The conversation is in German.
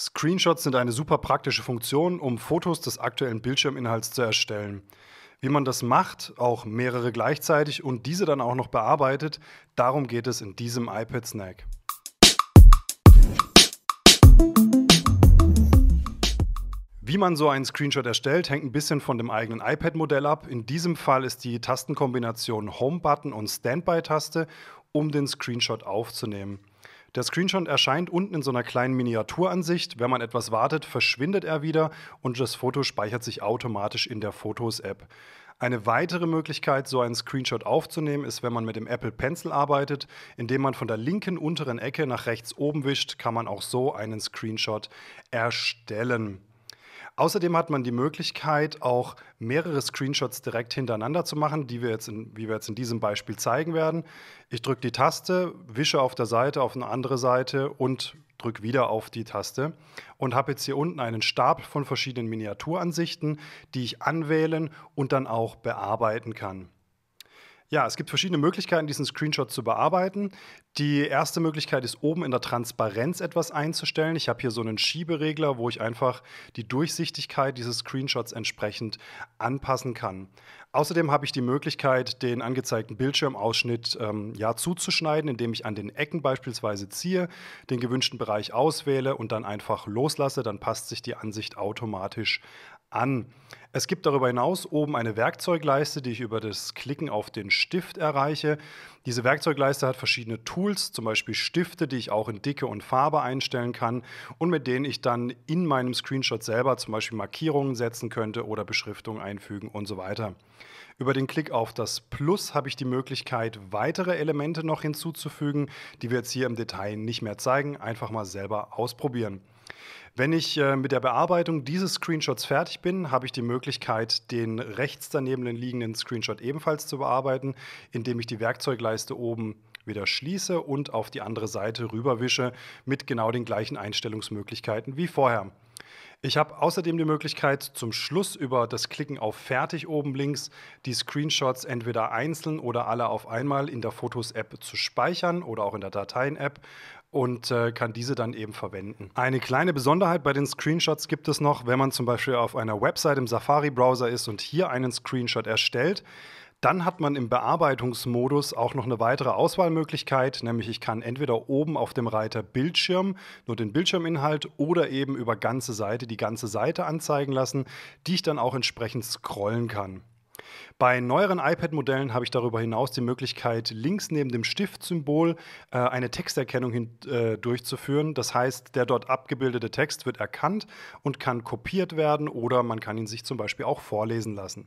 Screenshots sind eine super praktische Funktion, um Fotos des aktuellen Bildschirminhalts zu erstellen. Wie man das macht, auch mehrere gleichzeitig und diese dann auch noch bearbeitet, darum geht es in diesem iPad Snack. Wie man so einen Screenshot erstellt, hängt ein bisschen von dem eigenen iPad-Modell ab. In diesem Fall ist die Tastenkombination Home-Button und Standby-Taste, um den Screenshot aufzunehmen. Der Screenshot erscheint unten in so einer kleinen Miniaturansicht. Wenn man etwas wartet, verschwindet er wieder und das Foto speichert sich automatisch in der Fotos-App. Eine weitere Möglichkeit, so einen Screenshot aufzunehmen, ist, wenn man mit dem Apple Pencil arbeitet. Indem man von der linken unteren Ecke nach rechts oben wischt, kann man auch so einen Screenshot erstellen. Außerdem hat man die Möglichkeit, auch mehrere Screenshots direkt hintereinander zu machen, die wir jetzt in, wie wir jetzt in diesem Beispiel zeigen werden. Ich drücke die Taste, wische auf der Seite auf eine andere Seite und drücke wieder auf die Taste und habe jetzt hier unten einen Stab von verschiedenen Miniaturansichten, die ich anwählen und dann auch bearbeiten kann. Ja, es gibt verschiedene Möglichkeiten, diesen Screenshot zu bearbeiten. Die erste Möglichkeit ist, oben in der Transparenz etwas einzustellen. Ich habe hier so einen Schieberegler, wo ich einfach die Durchsichtigkeit dieses Screenshots entsprechend anpassen kann. Außerdem habe ich die Möglichkeit, den angezeigten Bildschirmausschnitt ähm, ja, zuzuschneiden, indem ich an den Ecken beispielsweise ziehe, den gewünschten Bereich auswähle und dann einfach loslasse. Dann passt sich die Ansicht automatisch an. Es gibt darüber hinaus oben eine Werkzeugleiste, die ich über das Klicken auf den Stift erreiche. Diese Werkzeugleiste hat verschiedene Tools, zum Beispiel Stifte, die ich auch in Dicke und Farbe einstellen kann und mit denen ich dann in meinem Screenshot selber zum Beispiel Markierungen setzen könnte oder Beschriftungen einfügen und so weiter. Über den Klick auf das Plus habe ich die Möglichkeit, weitere Elemente noch hinzuzufügen, die wir jetzt hier im Detail nicht mehr zeigen. Einfach mal selber ausprobieren. Wenn ich äh, mit der Bearbeitung dieses Screenshots fertig bin, habe ich die Möglichkeit, den rechts daneben liegenden Screenshot ebenfalls zu bearbeiten, indem ich die Werkzeugleiste oben wieder schließe und auf die andere Seite rüberwische mit genau den gleichen Einstellungsmöglichkeiten wie vorher. Ich habe außerdem die Möglichkeit, zum Schluss über das Klicken auf Fertig oben links die Screenshots entweder einzeln oder alle auf einmal in der Fotos-App zu speichern oder auch in der Dateien-App und äh, kann diese dann eben verwenden. Eine kleine Besonderheit bei den Screenshots gibt es noch, wenn man zum Beispiel auf einer Website im Safari-Browser ist und hier einen Screenshot erstellt. Dann hat man im Bearbeitungsmodus auch noch eine weitere Auswahlmöglichkeit, nämlich ich kann entweder oben auf dem Reiter Bildschirm nur den Bildschirminhalt oder eben über ganze Seite die ganze Seite anzeigen lassen, die ich dann auch entsprechend scrollen kann. Bei neueren iPad-Modellen habe ich darüber hinaus die Möglichkeit, links neben dem Stiftsymbol äh, eine Texterkennung hin, äh, durchzuführen. Das heißt, der dort abgebildete Text wird erkannt und kann kopiert werden oder man kann ihn sich zum Beispiel auch vorlesen lassen.